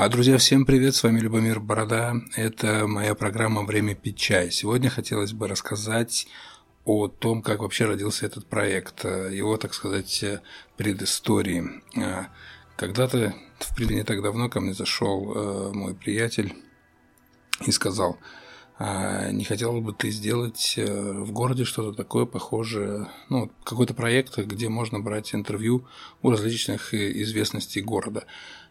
А, друзья, всем привет, с вами Любомир Борода. Это моя программа «Время пить чай». Сегодня хотелось бы рассказать о том, как вообще родился этот проект, его, так сказать, предыстории. А, когда-то, в принципе, не так давно ко мне зашел э, мой приятель и сказал, а не хотел бы ты сделать э, в городе что-то такое похожее, ну, какой-то проект, где можно брать интервью у различных известностей города.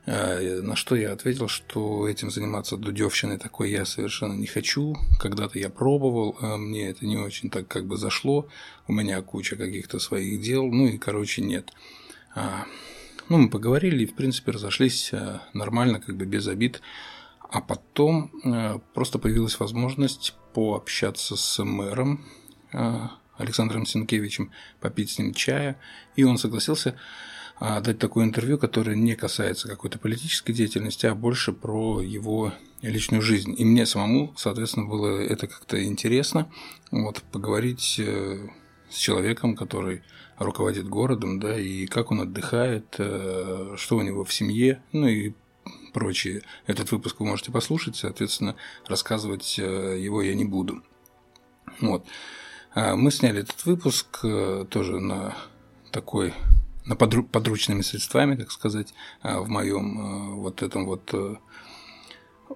А, на что я ответил, что этим заниматься дудевщиной такой я совершенно не хочу. Когда-то я пробовал, а мне это не очень так как бы зашло. У меня куча каких-то своих дел, ну и, короче, нет. А, ну, мы поговорили и, в принципе, разошлись нормально, как бы без обид. А потом просто появилась возможность пообщаться с мэром Александром Сенкевичем, попить с ним чая, и он согласился а, дать такое интервью, которое не касается какой-то политической деятельности, а больше про его личную жизнь. И мне самому, соответственно, было это как-то интересно, вот, поговорить э, с человеком, который руководит городом, да, и как он отдыхает, э, что у него в семье, ну и прочее. Этот выпуск вы можете послушать, соответственно, рассказывать э, его я не буду. Вот. А мы сняли этот выпуск тоже на такой на подру, подручными средствами, так сказать, а, в моем а, вот этом вот э,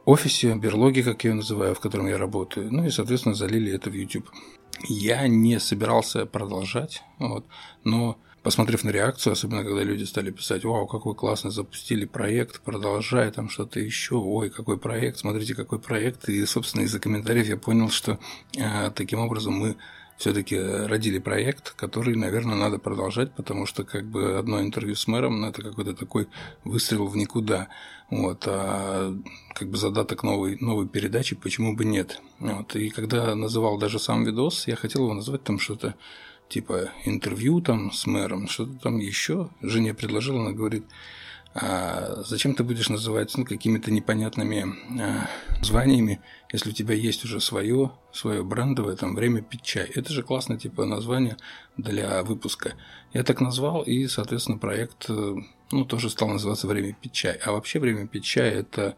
офисе, берлоге, как я ее называю, в котором я работаю. Ну и, соответственно, залили это в YouTube. Я не собирался продолжать, вот, но посмотрев на реакцию, особенно когда люди стали писать, вау, какой классно запустили проект, продолжай там что-то еще, ой, какой проект, смотрите, какой проект. И, собственно, из-за комментариев я понял, что э, таким образом мы все-таки родили проект, который, наверное, надо продолжать, потому что как бы одно интервью с мэром, ну, это какой-то такой выстрел в никуда. Вот, а как бы задаток новой, новой передачи, почему бы нет. Вот, и когда называл даже сам видос, я хотел его назвать там что-то типа интервью там с мэром, что-то там еще. Жене предложила, она говорит, а зачем ты будешь называть ну, какими-то непонятными а, званиями, если у тебя есть уже свое, свое брендовое, там, время пить чай. Это же классное, типа, название для выпуска. Я так назвал, и, соответственно, проект, э, ну, тоже стал называться «Время пить чай». А вообще «Время пить чай» – это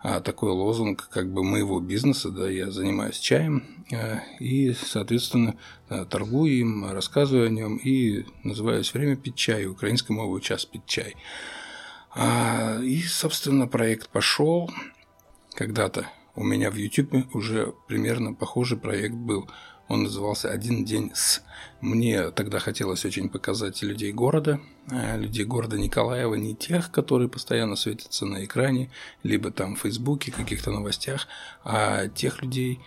а, такой лозунг как бы моего бизнеса, да, я занимаюсь чаем а, и, соответственно, а, торгую им, рассказываю о нем и называюсь «Время пить чай», украинской мовой «Час пить чай». А, и, собственно, проект пошел. Когда-то у меня в YouTube уже примерно похожий проект был. Он назывался «Один день с». Мне тогда хотелось очень показать людей города, а, людей города Николаева, не тех, которые постоянно светятся на экране, либо там в Фейсбуке, каких-то новостях, а тех людей,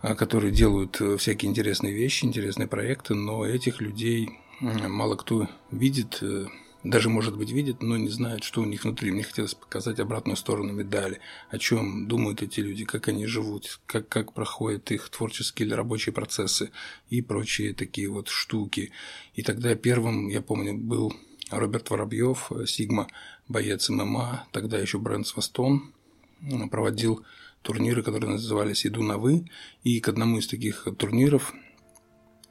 а, которые делают всякие интересные вещи, интересные проекты, но этих людей мало кто видит, э, даже, может быть, видят, но не знают, что у них внутри. Мне хотелось показать обратную сторону медали, о чем думают эти люди, как они живут, как, как проходят их творческие или рабочие процессы и прочие такие вот штуки. И тогда первым, я помню, был Роберт Воробьев, Сигма, боец ММА, тогда еще бренд Свастон, проводил турниры, которые назывались «Иду на вы», и к одному из таких турниров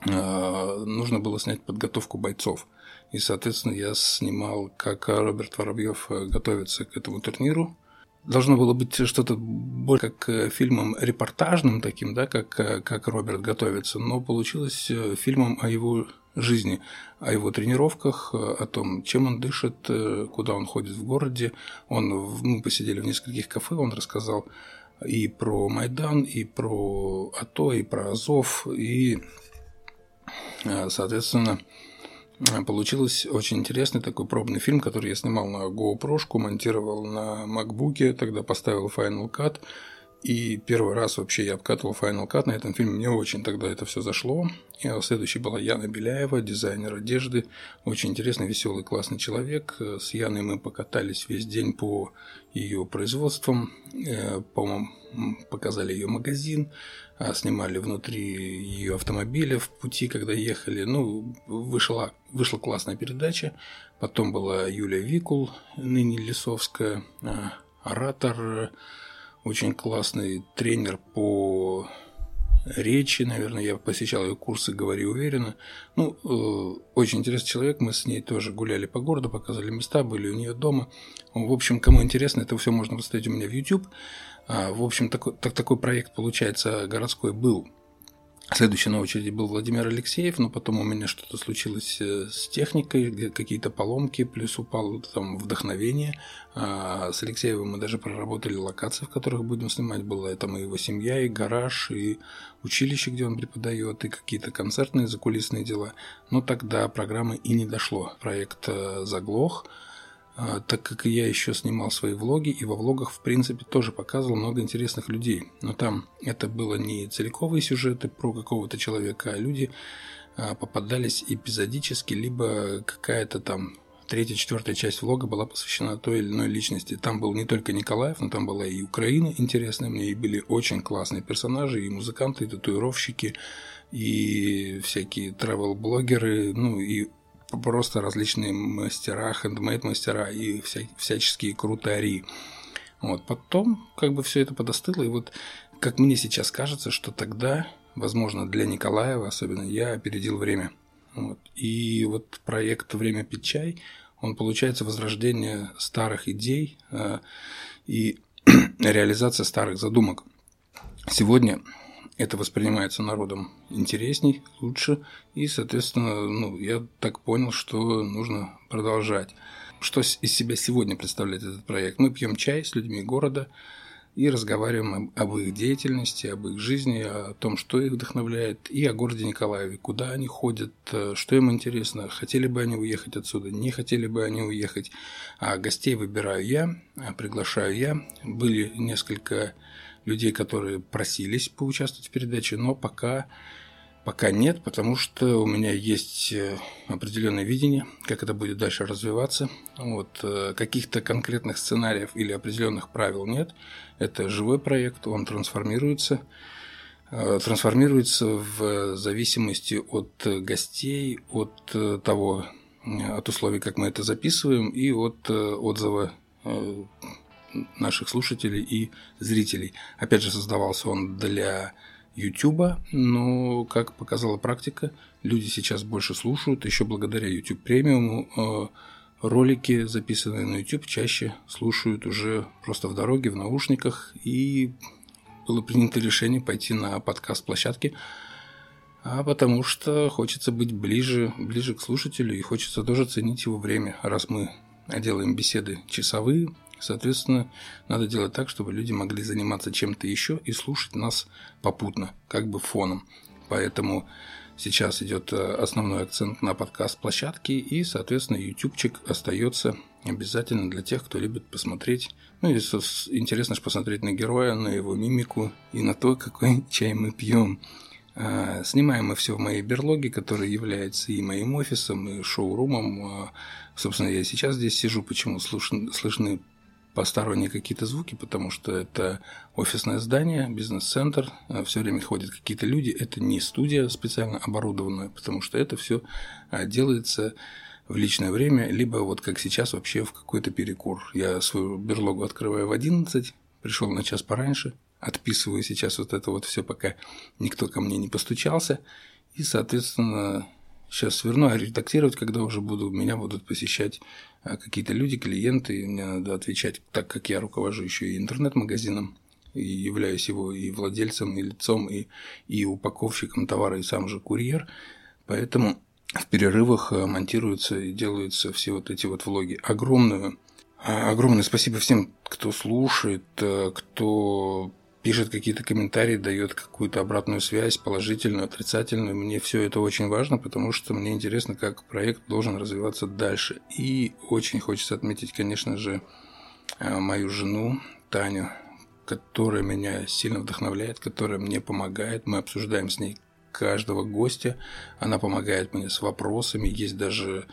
э, нужно было снять подготовку бойцов – и, соответственно, я снимал, как Роберт Воробьев э, готовится к этому турниру. Должно было быть что-то больше как э, фильмом репортажным таким, да, как, э, как Роберт готовится, но получилось фильмом о его жизни, о его тренировках, о том, чем он дышит, куда он ходит в городе. Он, мы посидели в нескольких кафе, он рассказал и про Майдан, и про АТО, и про Азов, и, соответственно, Получилось очень интересный такой пробный фильм, который я снимал на GoPro, монтировал на MacBook, тогда поставил Final Cut. И первый раз вообще я обкатывал Final Cut на этом фильме. Мне очень тогда это все зашло. И следующей была Яна Беляева, дизайнер одежды. Очень интересный, веселый, классный человек. С Яной мы покатались весь день по ее производствам. Э, по-моему, показали ее магазин, а, снимали внутри ее автомобиля в пути, когда ехали. Ну, вышла, вышла классная передача. Потом была Юлия Викул, ныне Лисовская, а, оратор, очень классный тренер по речи, наверное, я посещал ее курсы «Говори уверенно». Ну, э, очень интересный человек, мы с ней тоже гуляли по городу, показали места, были у нее дома. В общем, кому интересно, это все можно посмотреть у меня в YouTube. А, в общем, такой, так, такой проект, получается, городской был Следующий на очереди был Владимир Алексеев, но потом у меня что-то случилось э, с техникой, какие-то поломки, плюс упало там вдохновение. А с Алексеевым мы даже проработали локации, в которых будем снимать. Была там и его семья, и гараж, и училище, где он преподает, и какие-то концертные закулисные дела. Но тогда программы и не дошло. Проект э, заглох. А, так как я еще снимал свои влоги, и во влогах, в принципе, тоже показывал много интересных людей. Но там это было не целиковые сюжеты про какого-то человека, а люди а, попадались эпизодически, либо какая-то там третья, четвертая часть влога была посвящена той или иной личности. Там был не только Николаев, но там была и Украина интересная мне, и были очень классные персонажи, и музыканты, и татуировщики, и всякие travel-блогеры, ну и просто различные мастера, хендмейд мастера и вся, всяческие крутари. Вот. Потом как бы все это подостыло, и вот как мне сейчас кажется, что тогда, возможно, для Николаева особенно, я опередил время. Вот. И вот проект «Время пить чай», он получается возрождение старых идей э, и реализация старых задумок. Сегодня это воспринимается народом интересней, лучше, и, соответственно, ну, я так понял, что нужно продолжать. Что из себя сегодня представляет этот проект? Мы пьем чай с людьми города и разговариваем об их деятельности, об их жизни, о том, что их вдохновляет, и о городе Николаеве, куда они ходят, что им интересно, хотели бы они уехать отсюда, не хотели бы они уехать. А гостей выбираю я, приглашаю я. Были несколько людей, которые просились поучаствовать в передаче, но пока, пока нет, потому что у меня есть э, определенное видение, как это будет дальше развиваться. Вот, э, каких-то конкретных сценариев или определенных правил нет. Это живой проект, он трансформируется э, трансформируется в зависимости от гостей, от того, от условий, как мы это записываем, и от отзыва наших слушателей и зрителей. Опять же, создавался он для YouTube, но, как показала практика, люди сейчас больше слушают, еще благодаря YouTube премиуму э, ролики, записанные на YouTube, чаще слушают уже просто в дороге, в наушниках, и было принято решение пойти на подкаст-площадке, а потому что хочется быть ближе, ближе к слушателю и хочется тоже ценить его время, раз мы делаем беседы часовые, Соответственно, надо делать так, чтобы люди могли заниматься чем-то еще и слушать нас попутно, как бы фоном. Поэтому сейчас идет э, основной акцент на подкаст площадки и, соответственно, ютубчик остается обязательно для тех, кто любит посмотреть. Ну, и интересно же посмотреть на героя, на его мимику и на то, какой чай мы пьем. А, снимаем мы все в моей берлоге, которая является и моим офисом, и шоурумом. А, собственно, я сейчас здесь сижу, почему слышны, слышны посторонние какие-то звуки, потому что это офисное здание, бизнес-центр, а, все время ходят какие-то люди. Это не студия специально оборудованная, потому что это все а, делается в личное время, либо вот как сейчас вообще в какой-то перекур. Я свою берлогу открываю в 11, пришел на час пораньше, отписываю сейчас вот это вот все, пока никто ко мне не постучался, и, соответственно, сейчас сверну, а редактировать, когда уже буду, меня будут посещать а, какие-то люди, клиенты, и мне надо отвечать, так как я руковожу еще и интернет-магазином, и являюсь его и владельцем, и лицом, и, и упаковщиком товара, и сам же курьер. Поэтому в перерывах а, монтируются и делаются все вот эти вот влоги. Огромную, а, огромное спасибо всем, кто слушает, кто пишет какие-то комментарии, дает какую-то обратную связь, положительную, отрицательную. Мне все это очень важно, потому что мне интересно, как проект должен развиваться дальше. И очень хочется отметить, конечно же, э, мою жену Таню, которая меня сильно вдохновляет, которая мне помогает. Мы обсуждаем с ней каждого гостя. Она помогает мне с вопросами. Есть даже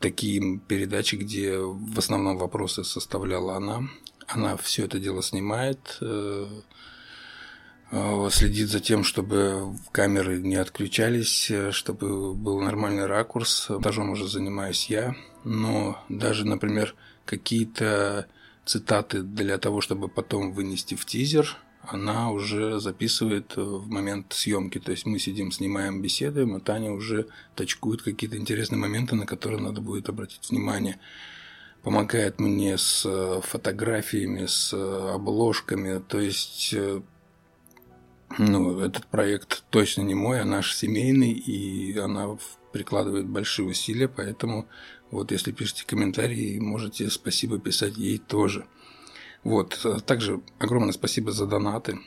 такие передачи, где в основном вопросы составляла она. Она все это дело снимает, э, э, следит за тем, чтобы камеры не отключались, э, чтобы был нормальный ракурс. Монтажом уже занимаюсь я, но даже, например, какие-то цитаты для того, чтобы потом вынести в тизер, она уже записывает в момент съемки. То есть мы сидим, снимаем, беседуем, а Таня уже точкует какие-то интересные моменты, на которые надо будет обратить внимание. Помогает мне с э, фотографиями, с э, обложками. То есть э, ну, этот проект точно не мой, а наш семейный, и она прикладывает большие усилия, поэтому вот если пишете комментарии, можете спасибо писать ей тоже. Вот, также огромное спасибо за донаты,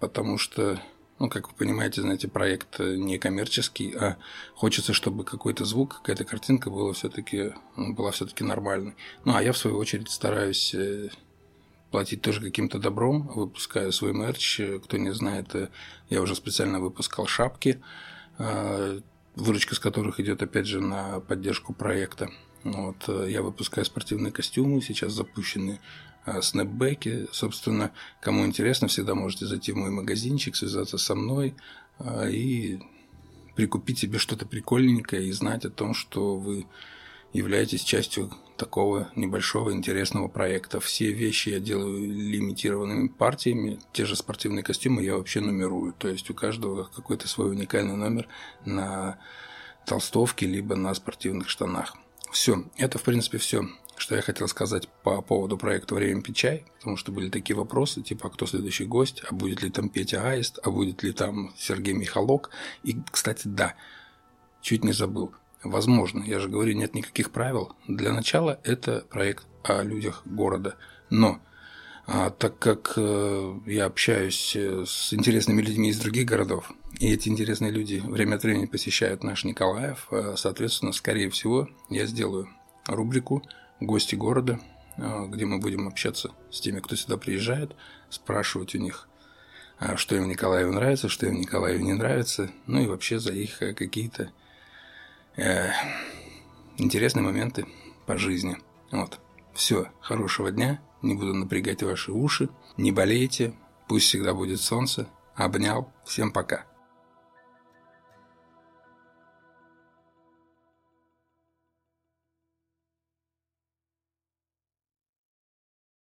потому что, ну, как вы понимаете, знаете, проект не коммерческий, а хочется, чтобы какой-то звук, какая-то картинка была все-таки была все-таки нормальной. Ну, а я в свою очередь стараюсь э, платить тоже каким-то добром, выпускаю свой мерч. Кто не знает, э, я уже специально выпускал шапки, выручка с которых идет опять же на поддержку проекта. Вот, я выпускаю спортивные костюмы, сейчас запущены снэпбэки. Собственно, кому интересно, всегда можете зайти в мой магазинчик, связаться со мной а, и прикупить себе что-то прикольненькое и знать о том, что вы являетесь частью такого небольшого интересного проекта. Все вещи я делаю лимитированными партиями. Те же спортивные костюмы я вообще нумерую. То есть у каждого какой-то свой уникальный номер на толстовке либо на спортивных штанах. Все, это в принципе все что я хотел сказать по поводу проекта «Время пить чай», потому что были такие вопросы, типа, а кто следующий гость, а будет ли там Петя Аист, а будет ли там Сергей Михалок. И, кстати, да, чуть не забыл. Возможно, я же говорю, нет никаких правил. Для начала это проект о людях города. Но а, так как э, я общаюсь э, с интересными людьми из других городов, и эти интересные люди время от времени посещают наш Николаев, э, соответственно, скорее всего, я сделаю рубрику гости города, а, где мы будем общаться с теми, кто сюда приезжает, спрашивать у них, а, что им в нравится, что им в не нравится, ну и вообще за их э, какие-то э, интересные моменты по жизни. Вот. Все, хорошего дня, не буду напрягать ваши уши, не болейте, пусть всегда будет солнце. Обнял, всем пока.